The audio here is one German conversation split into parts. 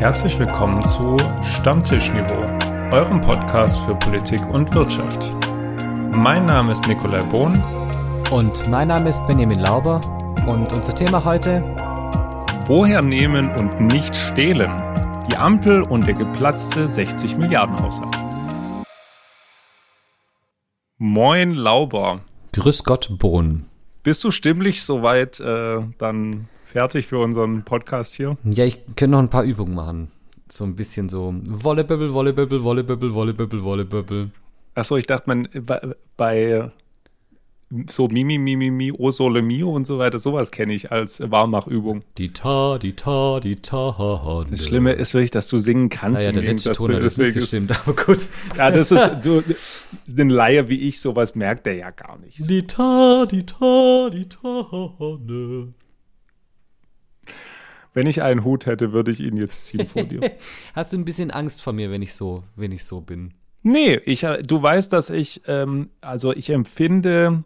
Herzlich willkommen zu Stammtischniveau, eurem Podcast für Politik und Wirtschaft. Mein Name ist Nikolai Bohn. Und mein Name ist Benjamin Lauber. Und unser Thema heute: Woher nehmen und nicht stehlen? Die Ampel und der geplatzte 60 Milliarden Haushalt. Moin Lauber. Grüß Gott Bohn. Bist du stimmlich soweit äh, dann fertig für unseren Podcast hier? Ja, ich könnte noch ein paar Übungen machen. So ein bisschen so Wolleböbbel, Wolleböbbel, Wolleböbbel, Wolleböbbel, Wolleböbbel. Achso, ich dachte, man bei, bei so Mimi, Mimi, Mi, O Sole Mio und so weiter, sowas kenne ich als Warmachübung. Die Ta, die Ta, die Ta. Das Schlimme ist wirklich, dass du singen kannst. Naja, der letzte Ton hat deswegen nicht gestimmt, aber gut. Ja, das ist, du, ein Laie wie ich, sowas merkt der ja gar nicht. Die Ta, die Ta, die Ta, ne. Wenn ich einen Hut hätte, würde ich ihn jetzt ziehen vor dir. Hast du ein bisschen Angst vor mir, wenn ich so, wenn ich so bin? Nee, ich, du weißt, dass ich, ähm, also ich empfinde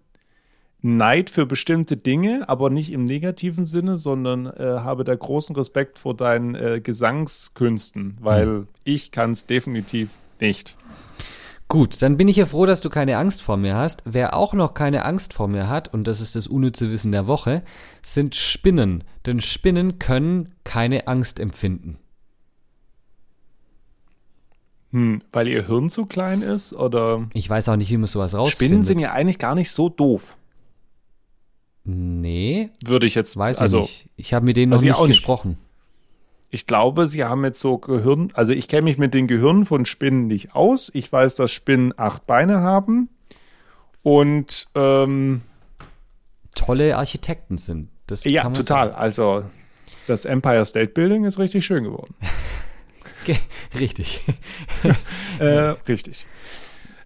Neid für bestimmte Dinge, aber nicht im negativen Sinne, sondern äh, habe da großen Respekt vor deinen äh, Gesangskünsten, weil hm. ich kann es definitiv nicht. Gut, dann bin ich ja froh, dass du keine Angst vor mir hast. Wer auch noch keine Angst vor mir hat, und das ist das unnütze Wissen der Woche, sind Spinnen. Denn Spinnen können keine Angst empfinden. Hm, weil ihr Hirn zu klein ist, oder? Ich weiß auch nicht, wie man sowas rausfindet. Spinnen sind ja eigentlich gar nicht so doof. Nee. Würde ich jetzt, weiß also, ich nicht. Ich habe mit denen noch nicht gesprochen. Ich glaube, sie haben jetzt so Gehirn, also ich kenne mich mit den Gehirnen von Spinnen nicht aus. Ich weiß, dass Spinnen acht Beine haben und ähm, tolle Architekten sind. Das ja, total. Sagen. Also das Empire State Building ist richtig schön geworden. richtig. äh, richtig.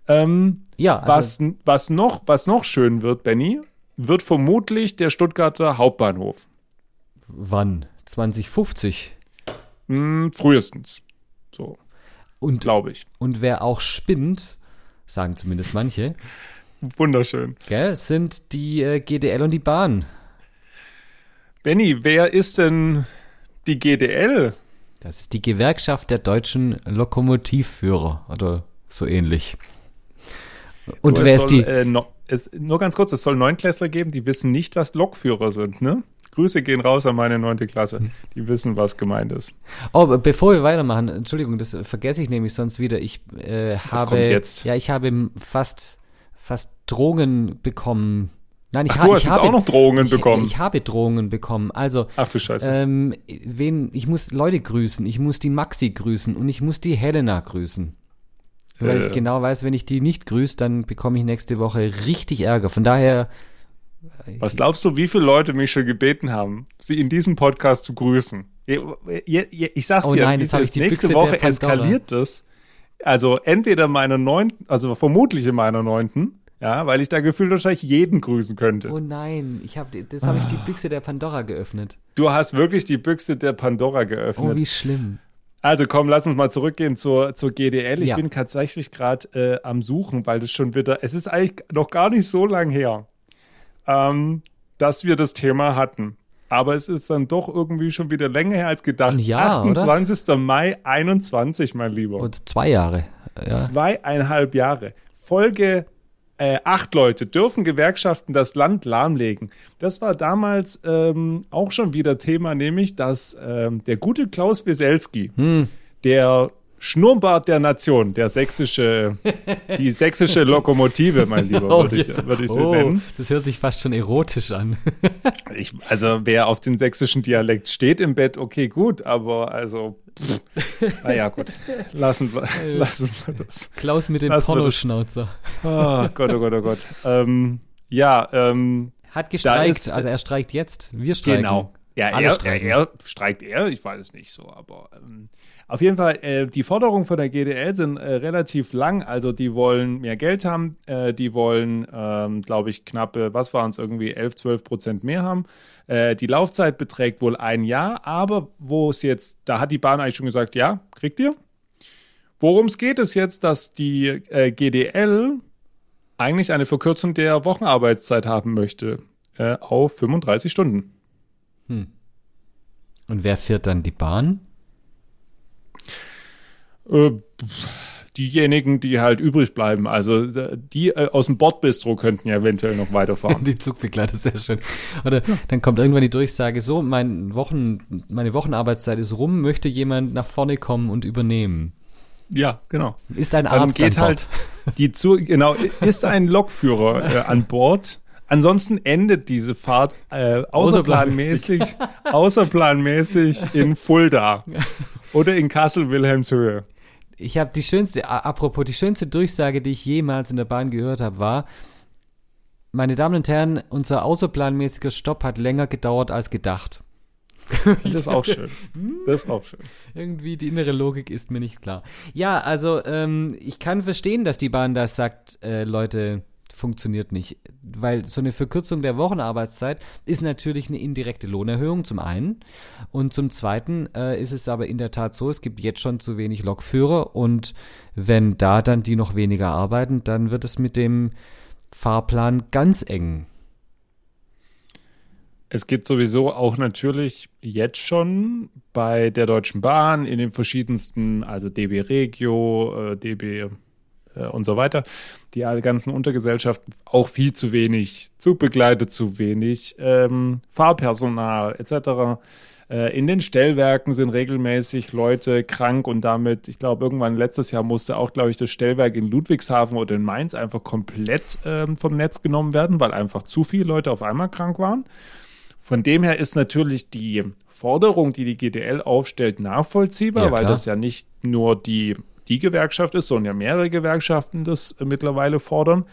Ähm, ja, also was, was, noch, was noch schön wird, Benny, wird vermutlich der Stuttgarter Hauptbahnhof. Wann? 2050? Hm, frühestens. So. Und glaube ich. Und wer auch spinnt, sagen zumindest manche. Wunderschön. Gell, sind die äh, GDL und die Bahn. Benny, wer ist denn die GDL? Das ist die Gewerkschaft der deutschen Lokomotivführer oder so ähnlich. Und wer soll, ist die? Äh, no, es, nur ganz kurz, es soll Neunklässler geben, die wissen nicht, was Lokführer sind, ne? Grüße gehen raus an meine neunte Klasse. Die wissen, was gemeint ist. Oh, bevor wir weitermachen, Entschuldigung, das vergesse ich nämlich sonst wieder. Ich äh, habe jetzt? ja, ich habe fast fast Drohungen bekommen. Nein, ich, Ach, du hast ich habe, auch noch Drohungen ich, bekommen. Ich habe Drohungen bekommen. Also, Ach du Scheiße. Ähm, wen, ich muss Leute grüßen, ich muss die Maxi grüßen und ich muss die Helena grüßen. Weil äh. ich genau weiß, wenn ich die nicht grüße, dann bekomme ich nächste Woche richtig Ärger. Von daher was glaubst du, wie viele Leute mich schon gebeten haben, sie in diesem Podcast zu grüßen? Ich sag's oh dir, nein, jetzt nächste Büchse Woche eskaliert das. Also entweder meiner neunten, also vermutlich in meiner neunten, ja, weil ich da gefühlt wahrscheinlich jeden grüßen könnte. Oh nein, ich habe das habe ich die Büchse der Pandora geöffnet. Du hast wirklich die Büchse der Pandora geöffnet. Oh, wie schlimm. Also komm, lass uns mal zurückgehen zur, zur GDL. Ich ja. bin tatsächlich gerade äh, am Suchen, weil das schon wieder, es ist eigentlich noch gar nicht so lang her ähm, dass wir das Thema hatten. Aber es ist dann doch irgendwie schon wieder länger her als gedacht. Ja, 28. Oder? Mai 21, mein Lieber. Und zwei Jahre. Ja. Zweieinhalb Jahre. Folge äh, acht Leute dürfen Gewerkschaften das Land lahmlegen. Das war damals ähm, auch schon wieder Thema, nämlich dass ähm, der gute Klaus Wieselski, hm. der Schnurrbart der Nation, der sächsische, die sächsische Lokomotive, mein Lieber, oh, würde ich, würd ich sie oh, nennen. Das hört sich fast schon erotisch an. ich, also wer auf den sächsischen Dialekt steht im Bett, okay, gut, aber also, naja, gut, lassen wir, lassen wir das. Klaus mit dem Pornoschnauzer. Oh Gott, oh Gott, oh Gott. Ähm, ja, ähm, Hat gestreikt, ist, also er streikt jetzt, wir streiken. Genau. Ja, er, er, er, streikt er, ich weiß es nicht so, aber ähm, auf jeden Fall, äh, die Forderungen von der GDL sind äh, relativ lang. Also die wollen mehr Geld haben, äh, die wollen, ähm, glaube ich, knappe, was waren es, irgendwie 11, 12 Prozent mehr haben. Äh, die Laufzeit beträgt wohl ein Jahr, aber wo es jetzt, da hat die Bahn eigentlich schon gesagt, ja, kriegt ihr. Worum es geht, ist jetzt, dass die äh, GDL eigentlich eine Verkürzung der Wochenarbeitszeit haben möchte äh, auf 35 Stunden. Hm. Und wer fährt dann die Bahn? Äh, diejenigen, die halt übrig bleiben. Also die äh, aus dem Bordbistro könnten ja eventuell noch weiterfahren. die Zugbegleiter, sehr schön. Oder ja. dann kommt irgendwann die Durchsage, so, mein Wochen, meine Wochenarbeitszeit ist rum, möchte jemand nach vorne kommen und übernehmen. Ja, genau. Ist ein Arzt Dann geht halt die zu, genau, ist ein Lokführer äh, an Bord. Ansonsten endet diese Fahrt äh, außerplanmäßig, außerplanmäßig in Fulda oder in Kassel-Wilhelmshöhe. Ich habe die schönste, apropos, die schönste Durchsage, die ich jemals in der Bahn gehört habe, war, meine Damen und Herren, unser außerplanmäßiger Stopp hat länger gedauert als gedacht. das ist auch schön. Das ist auch schön. Irgendwie die innere Logik ist mir nicht klar. Ja, also ähm, ich kann verstehen, dass die Bahn da sagt, äh, Leute, funktioniert nicht. Weil so eine Verkürzung der Wochenarbeitszeit ist natürlich eine indirekte Lohnerhöhung zum einen. Und zum zweiten äh, ist es aber in der Tat so, es gibt jetzt schon zu wenig Lokführer und wenn da dann die noch weniger arbeiten, dann wird es mit dem Fahrplan ganz eng. Es gibt sowieso auch natürlich jetzt schon bei der Deutschen Bahn in den verschiedensten, also DB Regio, äh, DB äh, und so weiter, die ganzen Untergesellschaften auch viel zu wenig Zugbegleitet, zu wenig ähm, Fahrpersonal etc. Äh, in den Stellwerken sind regelmäßig Leute krank und damit, ich glaube, irgendwann letztes Jahr musste auch, glaube ich, das Stellwerk in Ludwigshafen oder in Mainz einfach komplett ähm, vom Netz genommen werden, weil einfach zu viele Leute auf einmal krank waren. Von dem her ist natürlich die Forderung, die die GDL aufstellt, nachvollziehbar, ja, weil das ja nicht nur die die Gewerkschaft ist, sondern ja mehrere Gewerkschaften das mittlerweile fordern.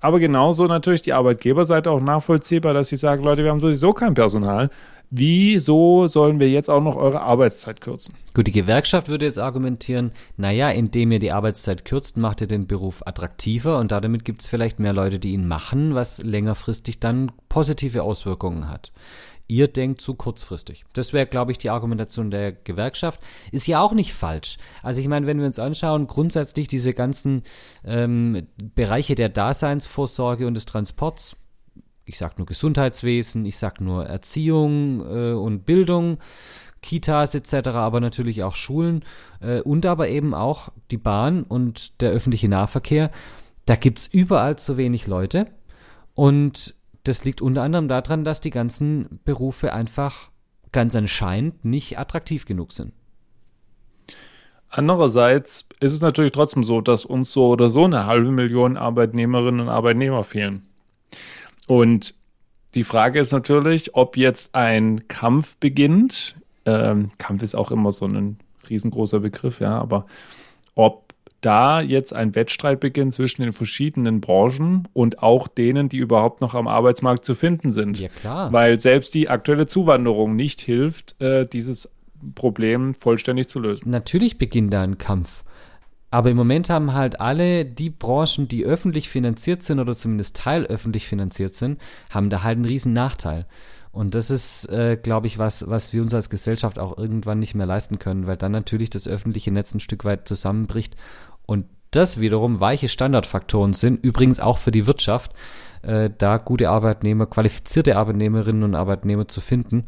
Aber genauso natürlich die Arbeitgeberseite auch nachvollziehbar, dass sie sagen, Leute, wir haben sowieso kein Personal. Wieso sollen wir jetzt auch noch eure Arbeitszeit kürzen? Gut, die Gewerkschaft würde jetzt argumentieren, naja, indem ihr die Arbeitszeit kürzt, macht ihr den Beruf attraktiver und damit gibt es vielleicht mehr Leute, die ihn machen, was längerfristig dann positive Auswirkungen hat ihr denkt zu kurzfristig. Das wäre, glaube ich, die Argumentation der Gewerkschaft. Ist ja auch nicht falsch. Also ich meine, wenn wir uns anschauen, grundsätzlich diese ganzen ähm, Bereiche der Daseinsvorsorge und des Transports, ich sage nur Gesundheitswesen, ich sage nur Erziehung äh, und Bildung, Kitas etc., aber natürlich auch Schulen äh, und aber eben auch die Bahn und der öffentliche Nahverkehr. Da gibt es überall zu wenig Leute. Und das liegt unter anderem daran, dass die ganzen Berufe einfach ganz anscheinend nicht attraktiv genug sind. Andererseits ist es natürlich trotzdem so, dass uns so oder so eine halbe Million Arbeitnehmerinnen und Arbeitnehmer fehlen. Und die Frage ist natürlich, ob jetzt ein Kampf beginnt. Ähm, Kampf ist auch immer so ein riesengroßer Begriff, ja, aber ob da jetzt ein Wettstreit beginnt zwischen den verschiedenen Branchen und auch denen, die überhaupt noch am Arbeitsmarkt zu finden sind. Ja, klar. Weil selbst die aktuelle Zuwanderung nicht hilft, äh, dieses Problem vollständig zu lösen. Natürlich beginnt da ein Kampf. Aber im Moment haben halt alle die Branchen, die öffentlich finanziert sind oder zumindest teilöffentlich finanziert sind, haben da halt einen riesen Nachteil. Und das ist, äh, glaube ich, was, was wir uns als Gesellschaft auch irgendwann nicht mehr leisten können, weil dann natürlich das öffentliche Netz ein Stück weit zusammenbricht und das wiederum weiche Standardfaktoren sind, übrigens auch für die Wirtschaft, äh, da gute Arbeitnehmer, qualifizierte Arbeitnehmerinnen und Arbeitnehmer zu finden.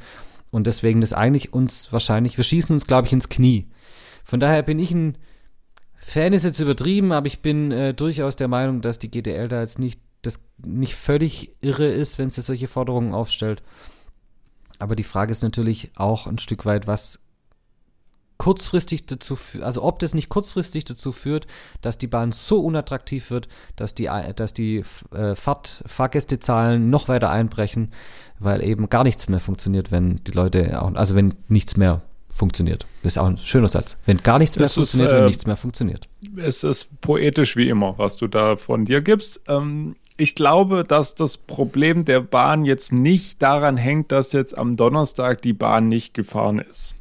Und deswegen das eigentlich uns wahrscheinlich, wir schießen uns, glaube ich, ins Knie. Von daher bin ich ein Fan, ist jetzt übertrieben, aber ich bin äh, durchaus der Meinung, dass die GDL da jetzt nicht, das nicht völlig irre ist, wenn sie solche Forderungen aufstellt. Aber die Frage ist natürlich auch ein Stück weit, was kurzfristig dazu führt, also ob das nicht kurzfristig dazu führt, dass die Bahn so unattraktiv wird, dass die, dass die äh, Fahrt, Fahrgästezahlen noch weiter einbrechen, weil eben gar nichts mehr funktioniert, wenn die Leute, auch, also wenn nichts mehr funktioniert. Das ist auch ein schöner Satz. Wenn gar nichts mehr es funktioniert, ist, äh, wenn nichts mehr funktioniert. Es ist poetisch wie immer, was du da von dir gibst. Ähm, ich glaube, dass das Problem der Bahn jetzt nicht daran hängt, dass jetzt am Donnerstag die Bahn nicht gefahren ist.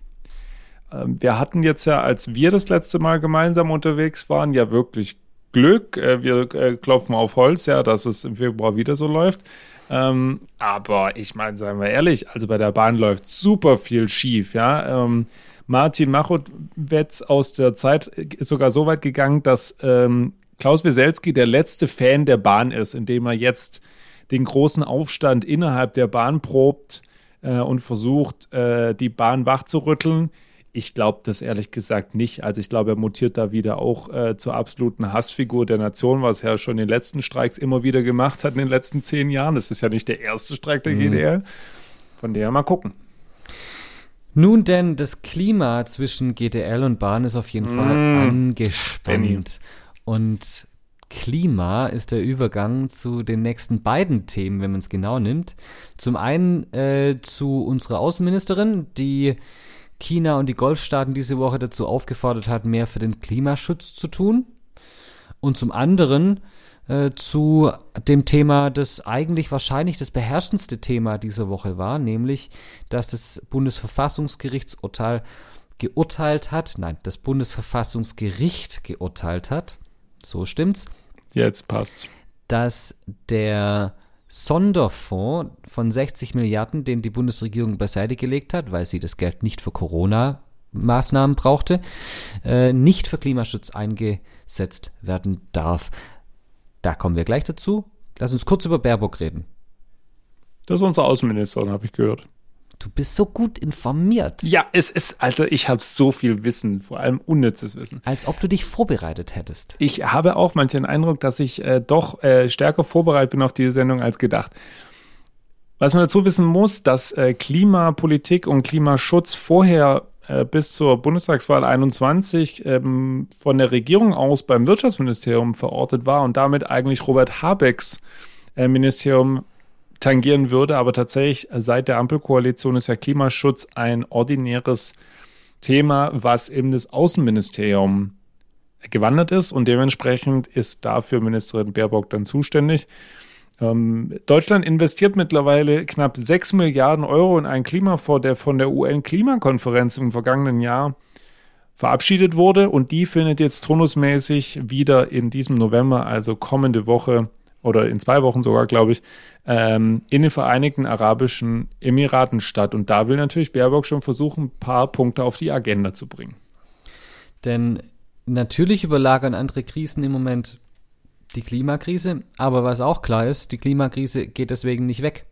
Ähm, wir hatten jetzt ja, als wir das letzte Mal gemeinsam unterwegs waren, ja wirklich Glück. Äh, wir äh, klopfen auf Holz, ja, dass es im Februar wieder so läuft. Ähm, aber ich meine, seien wir ehrlich, also bei der Bahn läuft super viel schief, ja. Ähm, Martin Machowetz aus der Zeit ist sogar so weit gegangen, dass ähm, Klaus Wieselski der letzte Fan der Bahn ist, indem er jetzt den großen Aufstand innerhalb der Bahn probt äh, und versucht, äh, die Bahn wachzurütteln. Ich glaube das ehrlich gesagt nicht. Also ich glaube, er mutiert da wieder auch äh, zur absoluten Hassfigur der Nation, was er schon in den letzten Streiks immer wieder gemacht hat in den letzten zehn Jahren. Das ist ja nicht der erste Streik der mhm. GDL. Von der mal gucken. Nun denn, das Klima zwischen GDL und Bahn ist auf jeden Fall mm. angespannt. Und Klima ist der Übergang zu den nächsten beiden Themen, wenn man es genau nimmt. Zum einen äh, zu unserer Außenministerin, die China und die Golfstaaten diese Woche dazu aufgefordert hat, mehr für den Klimaschutz zu tun. Und zum anderen äh, zu dem Thema, das eigentlich wahrscheinlich das beherrschendste Thema dieser Woche war, nämlich, dass das Bundesverfassungsgerichtsurteil geurteilt hat, nein, das Bundesverfassungsgericht geurteilt hat, so stimmt's. Jetzt passt's. Dass der Sonderfonds von 60 Milliarden, den die Bundesregierung beiseite gelegt hat, weil sie das Geld nicht für Corona Maßnahmen brauchte, äh, nicht für Klimaschutz eingesetzt werden darf. Da kommen wir gleich dazu. Lass uns kurz über Baerbock reden. Das ist unsere Außenministerin, habe ich gehört. Du bist so gut informiert. Ja, es ist, also ich habe so viel Wissen, vor allem unnützes Wissen. Als ob du dich vorbereitet hättest. Ich habe auch manchmal den Eindruck, dass ich äh, doch äh, stärker vorbereitet bin auf diese Sendung als gedacht. Was man dazu wissen muss, dass äh, Klimapolitik und Klimaschutz vorher äh, bis zur Bundestagswahl 21 ähm, von der Regierung aus beim Wirtschaftsministerium verortet war und damit eigentlich Robert Habecks äh, Ministerium tangieren würde. Aber tatsächlich seit der Ampelkoalition ist ja Klimaschutz ein ordinäres Thema, was eben das Außenministerium gewandert ist und dementsprechend ist dafür Ministerin Baerbock dann zuständig. Ähm, Deutschland investiert mittlerweile knapp 6 Milliarden Euro in einen Klimafonds, der von der UN-Klimakonferenz im vergangenen Jahr verabschiedet wurde und die findet jetzt turnusmäßig wieder in diesem November, also kommende Woche oder in zwei Wochen sogar, glaube ich, ähm, in den Vereinigten Arabischen Emiraten statt. Und da will natürlich Baerbock schon versuchen, ein paar Punkte auf die Agenda zu bringen. Denn natürlich überlagern andere Krisen im Moment die Klimakrise, aber was auch klar ist, die Klimakrise geht deswegen nicht weg.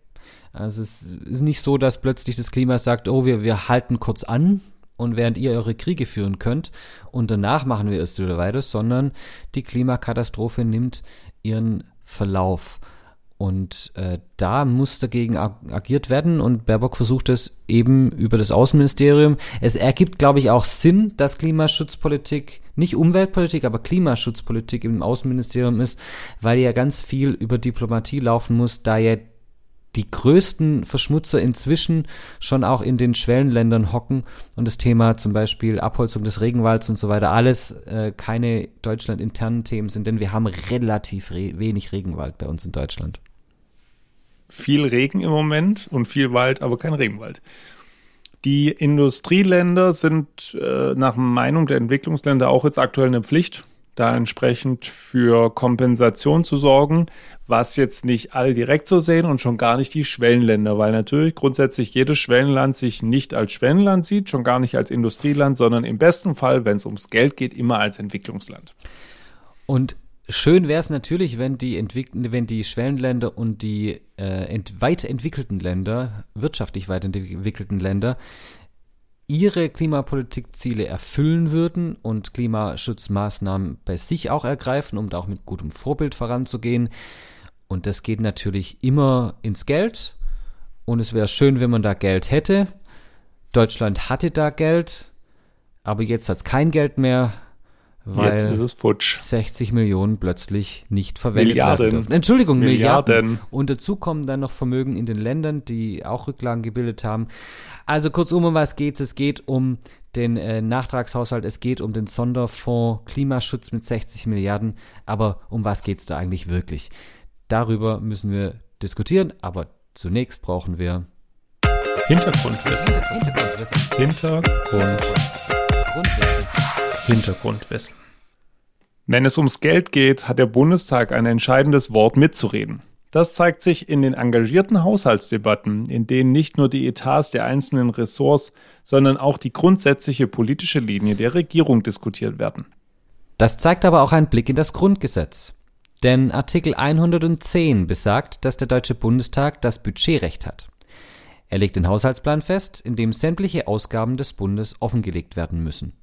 Also es ist nicht so, dass plötzlich das Klima sagt, oh, wir, wir halten kurz an und während ihr eure Kriege führen könnt und danach machen wir erst wieder weiter, sondern die Klimakatastrophe nimmt ihren Verlauf. Und äh, da muss dagegen ag agiert werden und Baerbock versucht es eben über das Außenministerium. Es ergibt, glaube ich, auch Sinn, dass Klimaschutzpolitik, nicht Umweltpolitik, aber Klimaschutzpolitik im Außenministerium ist, weil ja ganz viel über Diplomatie laufen muss, da ja die größten Verschmutzer inzwischen schon auch in den Schwellenländern hocken und das Thema zum Beispiel Abholzung des Regenwalds und so weiter alles äh, keine deutschlandinternen Themen sind, denn wir haben relativ re wenig Regenwald bei uns in Deutschland. Viel Regen im Moment und viel Wald, aber kein Regenwald. Die Industrieländer sind äh, nach Meinung der Entwicklungsländer auch jetzt aktuell eine Pflicht da entsprechend für Kompensation zu sorgen, was jetzt nicht alle direkt so sehen und schon gar nicht die Schwellenländer, weil natürlich grundsätzlich jedes Schwellenland sich nicht als Schwellenland sieht, schon gar nicht als Industrieland, sondern im besten Fall, wenn es ums Geld geht, immer als Entwicklungsland. Und schön wäre es natürlich, wenn die, wenn die Schwellenländer und die äh, weit entwickelten Länder, wirtschaftlich weit entwickelten Länder, ihre Klimapolitikziele erfüllen würden und Klimaschutzmaßnahmen bei sich auch ergreifen, um da auch mit gutem Vorbild voranzugehen. Und das geht natürlich immer ins Geld. Und es wäre schön, wenn man da Geld hätte. Deutschland hatte da Geld, aber jetzt hat es kein Geld mehr, weil Jetzt ist es futsch. 60 Millionen plötzlich nicht verwendet Milliarden. werden dürfen. Entschuldigung, Milliarden. Milliarden. Und dazu kommen dann noch Vermögen in den Ländern, die auch Rücklagen gebildet haben. Also kurzum, um was geht's? Es geht um den äh, Nachtragshaushalt, es geht um den Sonderfonds Klimaschutz mit 60 Milliarden. Aber um was geht's da eigentlich wirklich? Darüber müssen wir diskutieren, aber zunächst brauchen wir Hintergrundwissen. Hintergrundwissen. Hintergrund. Grundwissen. Hintergrundwissen. Wenn es ums Geld geht, hat der Bundestag ein entscheidendes Wort mitzureden. Das zeigt sich in den engagierten Haushaltsdebatten, in denen nicht nur die Etats der einzelnen Ressorts, sondern auch die grundsätzliche politische Linie der Regierung diskutiert werden. Das zeigt aber auch ein Blick in das Grundgesetz. Denn Artikel 110 besagt, dass der Deutsche Bundestag das Budgetrecht hat. Er legt den Haushaltsplan fest, in dem sämtliche Ausgaben des Bundes offengelegt werden müssen.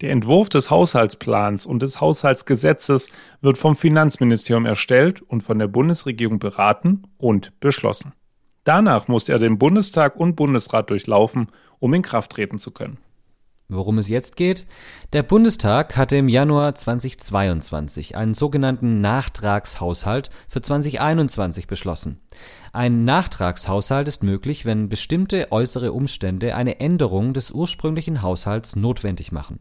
Der Entwurf des Haushaltsplans und des Haushaltsgesetzes wird vom Finanzministerium erstellt und von der Bundesregierung beraten und beschlossen. Danach muss er den Bundestag und Bundesrat durchlaufen, um in Kraft treten zu können. Worum es jetzt geht? Der Bundestag hatte im Januar 2022 einen sogenannten Nachtragshaushalt für 2021 beschlossen. Ein Nachtragshaushalt ist möglich, wenn bestimmte äußere Umstände eine Änderung des ursprünglichen Haushalts notwendig machen.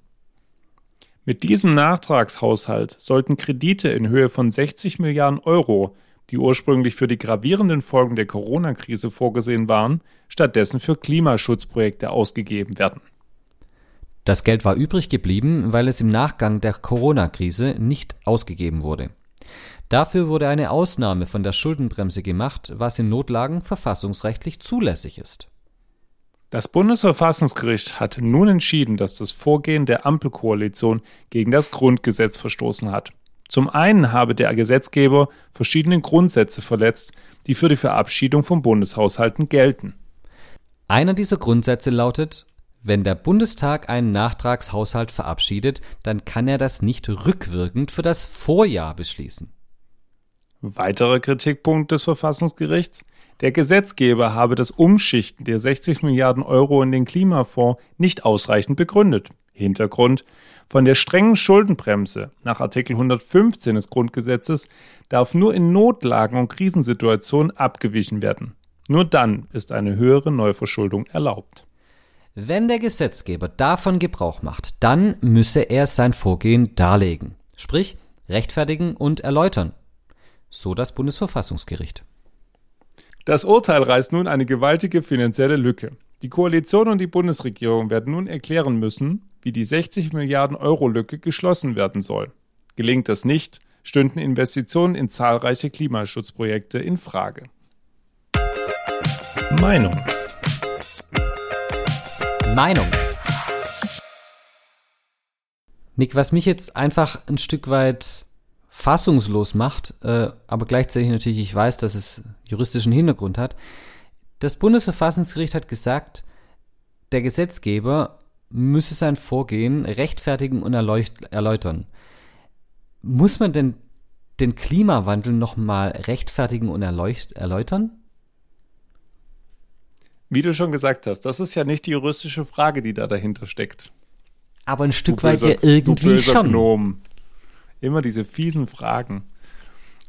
Mit diesem Nachtragshaushalt sollten Kredite in Höhe von 60 Milliarden Euro, die ursprünglich für die gravierenden Folgen der Corona-Krise vorgesehen waren, stattdessen für Klimaschutzprojekte ausgegeben werden. Das Geld war übrig geblieben, weil es im Nachgang der Corona-Krise nicht ausgegeben wurde. Dafür wurde eine Ausnahme von der Schuldenbremse gemacht, was in Notlagen verfassungsrechtlich zulässig ist. Das Bundesverfassungsgericht hat nun entschieden, dass das Vorgehen der Ampelkoalition gegen das Grundgesetz verstoßen hat. Zum einen habe der Gesetzgeber verschiedene Grundsätze verletzt, die für die Verabschiedung von Bundeshaushalten gelten. Einer dieser Grundsätze lautet, wenn der Bundestag einen Nachtragshaushalt verabschiedet, dann kann er das nicht rückwirkend für das Vorjahr beschließen. Weiterer Kritikpunkt des Verfassungsgerichts der Gesetzgeber habe das Umschichten der 60 Milliarden Euro in den Klimafonds nicht ausreichend begründet. Hintergrund von der strengen Schuldenbremse nach Artikel 115 des Grundgesetzes darf nur in Notlagen und Krisensituationen abgewichen werden. Nur dann ist eine höhere Neuverschuldung erlaubt. Wenn der Gesetzgeber davon Gebrauch macht, dann müsse er sein Vorgehen darlegen, sprich rechtfertigen und erläutern. So das Bundesverfassungsgericht. Das Urteil reißt nun eine gewaltige finanzielle Lücke. Die Koalition und die Bundesregierung werden nun erklären müssen, wie die 60 Milliarden Euro Lücke geschlossen werden soll. Gelingt das nicht, stünden Investitionen in zahlreiche Klimaschutzprojekte in Frage. Meinung. Meinung. Nick, was mich jetzt einfach ein Stück weit fassungslos macht, äh, aber gleichzeitig natürlich ich weiß, dass es juristischen Hintergrund hat. Das Bundesverfassungsgericht hat gesagt, der Gesetzgeber müsse sein Vorgehen rechtfertigen und erläutern. Muss man denn den Klimawandel nochmal rechtfertigen und erläutern? Wie du schon gesagt hast, das ist ja nicht die juristische Frage, die da dahinter steckt. Aber ein Stück böser, weit ja irgendwie schon. Gnom. Immer diese fiesen Fragen.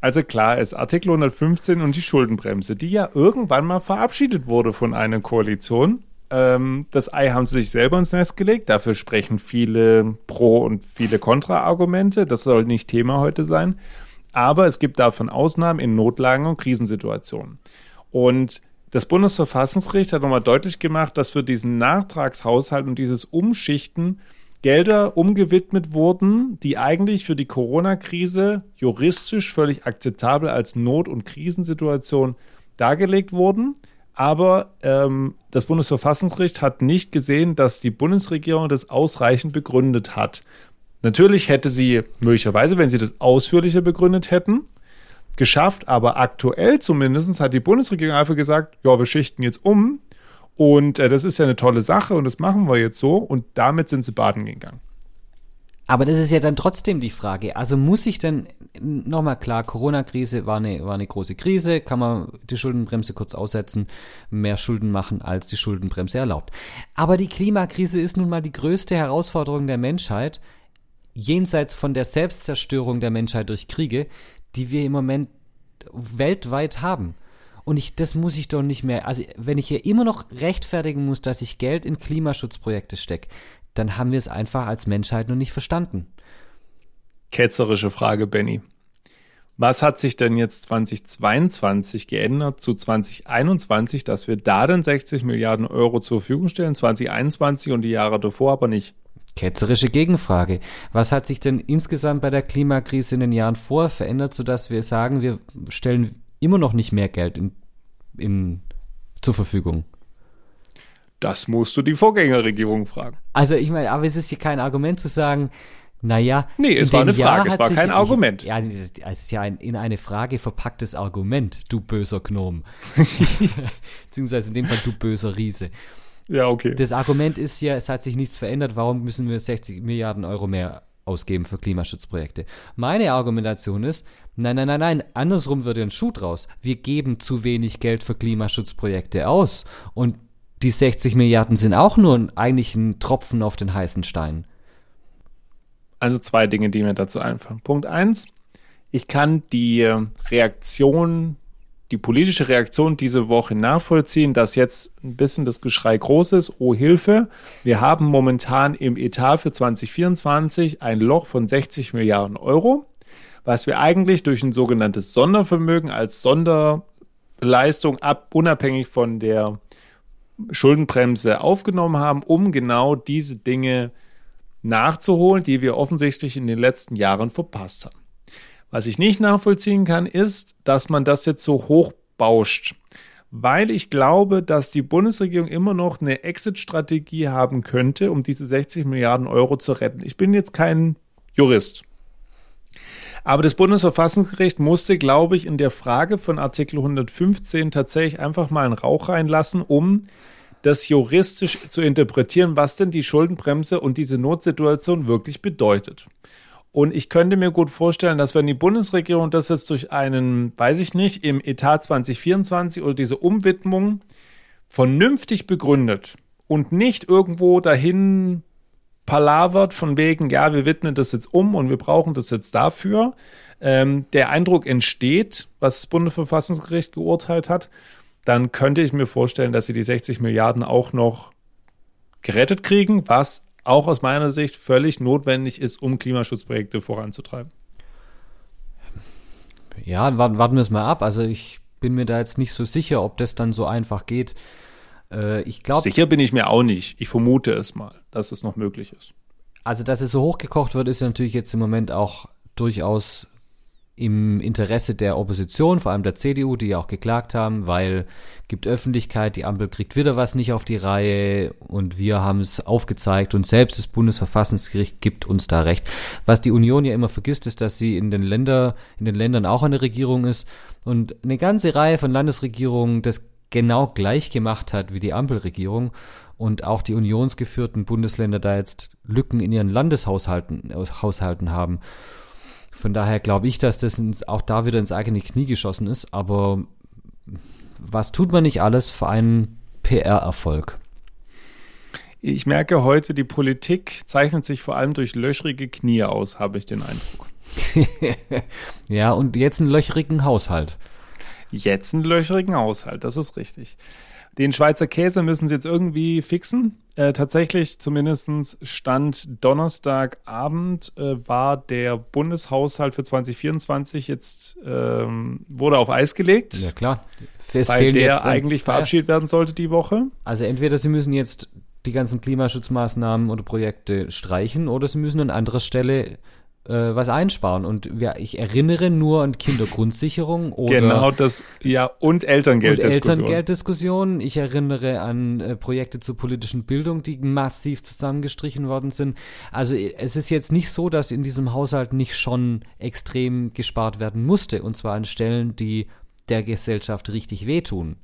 Also klar ist Artikel 115 und die Schuldenbremse, die ja irgendwann mal verabschiedet wurde von einer Koalition. Ähm, das Ei haben sie sich selber ins Nest gelegt. Dafür sprechen viele Pro- und viele Kontra-Argumente. Das soll nicht Thema heute sein. Aber es gibt davon Ausnahmen in Notlagen und Krisensituationen. Und das Bundesverfassungsgericht hat nochmal deutlich gemacht, dass für diesen Nachtragshaushalt und dieses Umschichten Gelder umgewidmet wurden, die eigentlich für die Corona-Krise juristisch völlig akzeptabel als Not- und Krisensituation dargelegt wurden. Aber ähm, das Bundesverfassungsgericht hat nicht gesehen, dass die Bundesregierung das ausreichend begründet hat. Natürlich hätte sie möglicherweise, wenn sie das ausführlicher begründet hätten, geschafft, aber aktuell zumindest hat die Bundesregierung einfach gesagt, ja, wir schichten jetzt um, und äh, das ist ja eine tolle Sache und das machen wir jetzt so. Und damit sind sie baden gegangen. Aber das ist ja dann trotzdem die Frage. Also muss ich denn, nochmal klar, Corona-Krise war eine, war eine große Krise, kann man die Schuldenbremse kurz aussetzen, mehr Schulden machen, als die Schuldenbremse erlaubt. Aber die Klimakrise ist nun mal die größte Herausforderung der Menschheit, jenseits von der Selbstzerstörung der Menschheit durch Kriege, die wir im Moment weltweit haben. Und ich, das muss ich doch nicht mehr. Also, wenn ich hier immer noch rechtfertigen muss, dass ich Geld in Klimaschutzprojekte stecke, dann haben wir es einfach als Menschheit noch nicht verstanden. Ketzerische Frage, Benny. Was hat sich denn jetzt 2022 geändert zu 2021, dass wir da dann 60 Milliarden Euro zur Verfügung stellen, 2021 und die Jahre davor aber nicht? Ketzerische Gegenfrage. Was hat sich denn insgesamt bei der Klimakrise in den Jahren vorher verändert, sodass wir sagen, wir stellen immer noch nicht mehr Geld in in, zur Verfügung? Das musst du die Vorgängerregierung fragen. Also ich meine, aber es ist hier kein Argument zu sagen, Naja. Nee, es war eine Frage, es war kein Argument. Ja, es ist ja ein, in eine Frage verpacktes Argument, du böser Gnom. Beziehungsweise in dem Fall du böser Riese. Ja, okay. Das Argument ist ja, es hat sich nichts verändert, warum müssen wir 60 Milliarden Euro mehr ausgeben für Klimaschutzprojekte? Meine Argumentation ist, nein, nein, nein, nein, andersrum wird ein Schuh draus. Wir geben zu wenig Geld für Klimaschutzprojekte aus und die 60 Milliarden sind auch nur eigentlich ein Tropfen auf den heißen Stein. Also zwei Dinge, die mir dazu einfallen. Punkt eins, ich kann die Reaktion, die politische Reaktion diese Woche nachvollziehen, dass jetzt ein bisschen das Geschrei groß ist. Oh Hilfe, wir haben momentan im Etat für 2024 ein Loch von 60 Milliarden Euro, was wir eigentlich durch ein sogenanntes Sondervermögen als Sonderleistung ab, unabhängig von der Schuldenbremse aufgenommen haben, um genau diese Dinge zu nachzuholen, die wir offensichtlich in den letzten Jahren verpasst haben. Was ich nicht nachvollziehen kann, ist, dass man das jetzt so hoch bauscht, weil ich glaube, dass die Bundesregierung immer noch eine Exit-Strategie haben könnte, um diese 60 Milliarden Euro zu retten. Ich bin jetzt kein Jurist. Aber das Bundesverfassungsgericht musste, glaube ich, in der Frage von Artikel 115 tatsächlich einfach mal einen Rauch reinlassen, um das juristisch zu interpretieren, was denn die Schuldenbremse und diese Notsituation wirklich bedeutet. Und ich könnte mir gut vorstellen, dass wenn die Bundesregierung das jetzt durch einen, weiß ich nicht, im Etat 2024 oder diese Umwidmung vernünftig begründet und nicht irgendwo dahin palavert von wegen, ja, wir widmen das jetzt um und wir brauchen das jetzt dafür, ähm, der Eindruck entsteht, was das Bundesverfassungsgericht geurteilt hat, dann könnte ich mir vorstellen, dass sie die 60 Milliarden auch noch gerettet kriegen, was auch aus meiner Sicht völlig notwendig ist, um Klimaschutzprojekte voranzutreiben. Ja, warten, warten wir es mal ab. Also ich bin mir da jetzt nicht so sicher, ob das dann so einfach geht. Äh, ich glaube. Sicher bin ich mir auch nicht. Ich vermute es mal, dass es noch möglich ist. Also, dass es so hochgekocht wird, ist natürlich jetzt im Moment auch durchaus im Interesse der Opposition, vor allem der CDU, die ja auch geklagt haben, weil gibt Öffentlichkeit, die Ampel kriegt wieder was nicht auf die Reihe und wir haben es aufgezeigt und selbst das Bundesverfassungsgericht gibt uns da recht. Was die Union ja immer vergisst, ist, dass sie in den Länder, in den Ländern auch eine Regierung ist und eine ganze Reihe von Landesregierungen das genau gleich gemacht hat wie die Ampelregierung und auch die unionsgeführten Bundesländer da jetzt Lücken in ihren Landeshaushalten Haushalten haben. Von daher glaube ich, dass das ins, auch da wieder ins eigene Knie geschossen ist. Aber was tut man nicht alles für einen PR-Erfolg? Ich merke heute, die Politik zeichnet sich vor allem durch löchrige Knie aus, habe ich den Eindruck. ja, und jetzt einen löchrigen Haushalt. Jetzt einen löchrigen Haushalt, das ist richtig. Den Schweizer Käse müssen sie jetzt irgendwie fixen. Äh, tatsächlich, zumindest Stand Donnerstagabend, äh, war der Bundeshaushalt für 2024 jetzt, ähm, wurde auf Eis gelegt. Ja, klar. Es weil der eigentlich verabschiedet werden sollte die Woche. Also entweder sie müssen jetzt die ganzen Klimaschutzmaßnahmen oder Projekte streichen oder sie müssen an anderer Stelle äh, was einsparen. Und ja, ich erinnere nur an Kindergrundsicherung oder. Genau, das, ja, und Elterngelddiskussion. Elterngelddiskussion. Ich erinnere an äh, Projekte zur politischen Bildung, die massiv zusammengestrichen worden sind. Also es ist jetzt nicht so, dass in diesem Haushalt nicht schon extrem gespart werden musste. Und zwar an Stellen, die der Gesellschaft richtig wehtun.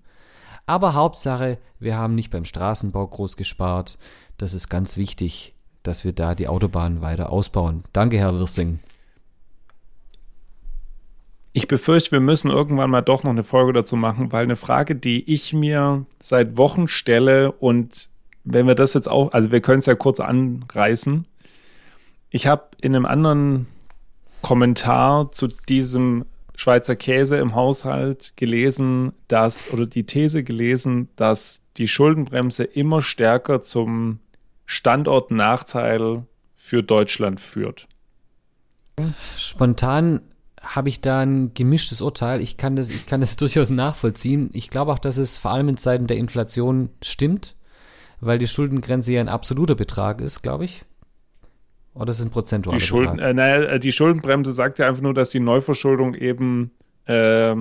Aber Hauptsache, wir haben nicht beim Straßenbau groß gespart. Das ist ganz wichtig dass wir da die Autobahnen weiter ausbauen. Danke, Herr Wirsing. Ich befürchte, wir müssen irgendwann mal doch noch eine Folge dazu machen, weil eine Frage, die ich mir seit Wochen stelle und wenn wir das jetzt auch, also wir können es ja kurz anreißen. Ich habe in einem anderen Kommentar zu diesem Schweizer Käse im Haushalt gelesen, dass, oder die These gelesen, dass die Schuldenbremse immer stärker zum Standortnachteil für Deutschland führt? Spontan habe ich da ein gemischtes Urteil. Ich kann das, ich kann das durchaus nachvollziehen. Ich glaube auch, dass es vor allem in Zeiten der Inflation stimmt, weil die Schuldengrenze ja ein absoluter Betrag ist, glaube ich. Oder ist es ein prozentualer die Schulden, Betrag? Äh, naja, die Schuldenbremse sagt ja einfach nur, dass die Neuverschuldung eben äh,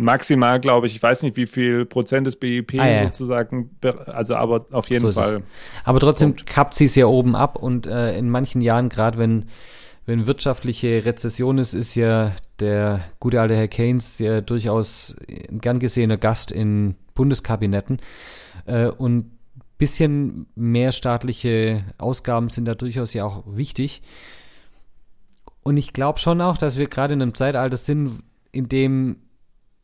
maximal, glaube ich, ich weiß nicht, wie viel Prozent des BIP Ah, ja. sozusagen, also aber auf jeden So. Fall. Aber trotzdem Punkt. kappt sie es ja oben ab und äh, in manchen Jahren, gerade wenn, wenn wirtschaftliche Rezession ist, ist ja der gute alte Herr Keynes ja durchaus ein gern gesehener Gast in Bundeskabinetten. Äh, und bisschen mehr staatliche Ausgaben sind da durchaus ja auch wichtig. Und ich glaube schon auch, dass wir gerade in einem Zeitalter sind, in dem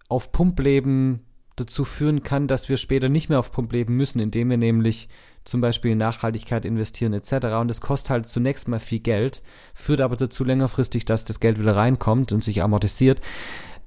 auf Pump leben dazu führen kann, dass wir später nicht mehr auf Pump leben müssen, indem wir nämlich zum Beispiel in Nachhaltigkeit investieren etc. Und das kostet halt zunächst mal viel Geld, führt aber dazu längerfristig, dass das Geld wieder reinkommt und sich amortisiert.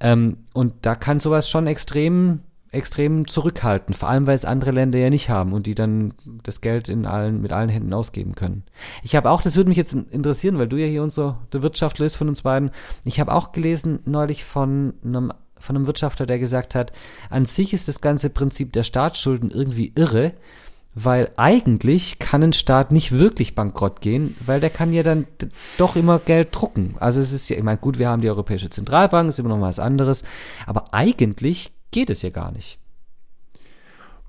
Ähm, und da kann sowas schon extrem, extrem zurückhalten, vor allem weil es andere Länder ja nicht haben und die dann das Geld in allen, mit allen Händen ausgeben können. Ich habe auch, das würde mich jetzt interessieren, weil du ja hier unser der Wirtschaftler ist von uns beiden. Ich habe auch gelesen neulich von einem von einem Wirtschaftler, der gesagt hat, an sich ist das ganze Prinzip der Staatsschulden irgendwie irre, weil eigentlich kann ein Staat nicht wirklich bankrott gehen, weil der kann ja dann doch immer Geld drucken. Also es ist ja, ich meine, gut, wir haben die Europäische Zentralbank, ist immer noch was anderes, aber eigentlich geht es ja gar nicht.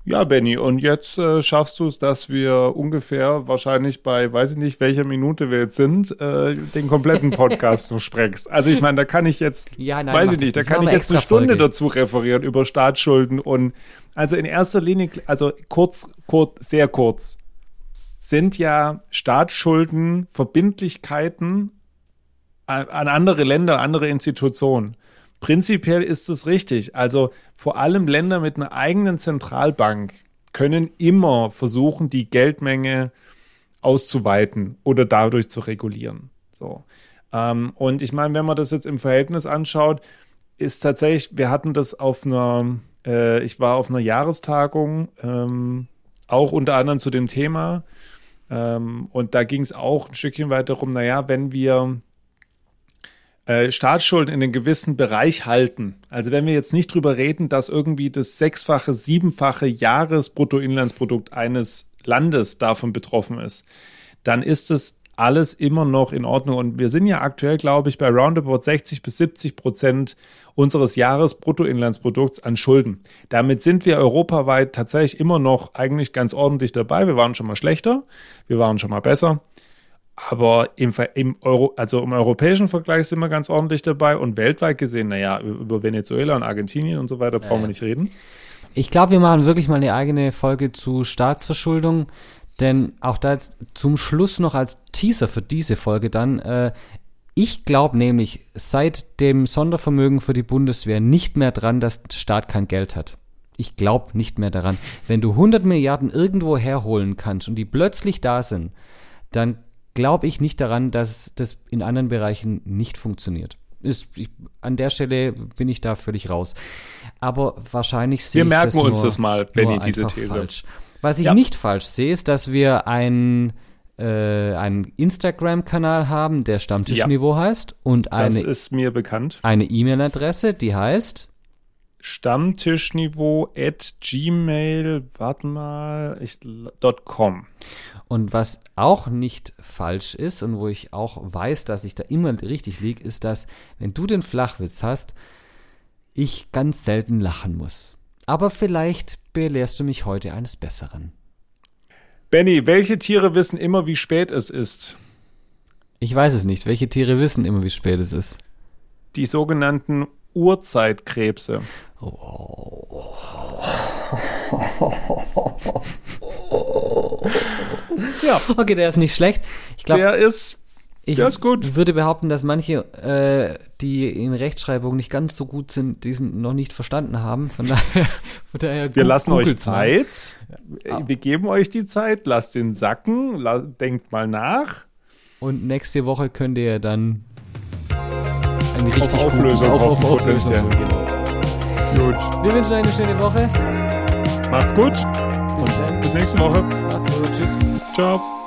Ja, Benny, und jetzt äh, schaffst du es, dass wir ungefähr wahrscheinlich bei, weiß ich nicht, welcher Minute wir jetzt sind, äh, den kompletten Podcast so sprengst. Also ich meine, da kann ich jetzt, Ja, nein, weiß ich nicht, da kann ich jetzt eine Stunde Folge. dazu referieren über Staatsschulden und also in erster Linie, also kurz, kurz, sehr kurz, sind ja Staatsschulden Verbindlichkeiten an, an andere Länder, andere Institutionen. Prinzipiell ist es richtig. Also vor allem Länder mit einer eigenen Zentralbank können immer versuchen, die Geldmenge auszuweiten oder dadurch zu regulieren. So. Ähm, und ich meine, wenn man das jetzt im Verhältnis anschaut, ist tatsächlich, wir hatten das auf einer, äh, ich war auf einer Jahrestagung, ähm, auch unter anderem zu dem Thema. Ähm, und da ging es auch ein Stückchen weiter darum, naja, wenn wir Staatsschulden in einem gewissen Bereich halten. Also wenn wir jetzt nicht drüber reden, dass irgendwie das sechsfache, siebenfache Jahresbruttoinlandsprodukt eines Landes davon betroffen ist, dann ist es alles immer noch in Ordnung. Und wir sind ja aktuell, glaube ich, bei roundabout 60 bis 70 Prozent unseres Jahresbruttoinlandsprodukts an Schulden. Damit sind wir europaweit tatsächlich immer noch eigentlich ganz ordentlich dabei. Wir waren schon mal schlechter, wir waren schon mal besser. Aber im, im, Euro, also im europäischen Vergleich sind wir ganz ordentlich dabei und weltweit gesehen, naja, über Venezuela und Argentinien und so weiter brauchen ja. wir nicht reden. Ich glaube, wir machen wirklich mal eine eigene Folge zu Staatsverschuldung, denn auch da jetzt zum Schluss noch als Teaser für diese Folge dann, äh, ich glaube nämlich seit dem Sondervermögen für die Bundeswehr nicht mehr dran, dass der Staat kein Geld hat. Ich glaube nicht mehr daran. Wenn du 100 Milliarden irgendwo herholen kannst und die plötzlich da sind, dann glaube ich nicht daran, dass das in anderen Bereichen nicht funktioniert. Ist, ich, an der Stelle bin ich da völlig raus. Aber wahrscheinlich sehe Wir ich merken das uns nur, das mal, Benny, diese These. Falsch. Was ich Ja. nicht falsch sehe, ist, dass wir ein äh, einen Instagram-Kanal haben, der Stammtischniveau heißt und Das eine ist mir bekannt. eine E-Mail-Adresse, die heißt Stammtischniveau at gmail, warte mal, ich, .com. Und was auch nicht falsch ist und wo ich auch weiß, dass ich da immer richtig liege, ist, dass, wenn du den Flachwitz hast, ich ganz selten lachen muss. Aber vielleicht belehrst du mich heute eines Besseren. Benny, welche Tiere wissen immer, wie spät es ist? Ich weiß es nicht. Welche Tiere wissen immer, wie spät es ist? Die sogenannten Urzeitkrebse. Ja, Okay, der ist nicht schlecht. Ich glaube, der ist, ich ist gut. würde behaupten, dass manche, äh, die in Rechtschreibung nicht ganz so gut sind, diesen noch nicht verstanden haben. Von daher, von daher wir lassen euch googelt's mal. Zeit. Wir geben euch die Zeit. Lasst den sacken. La denkt mal nach. Und nächste Woche könnt ihr dann eine richtig Auf Auflösung gute, auf, auf Auflösung. potenziell. Genau. Gut. Wir wünschen euch eine schöne Woche. Macht's gut. Bis dann. Bis nächste Woche. Macht's gut. Tschüss. Ciao.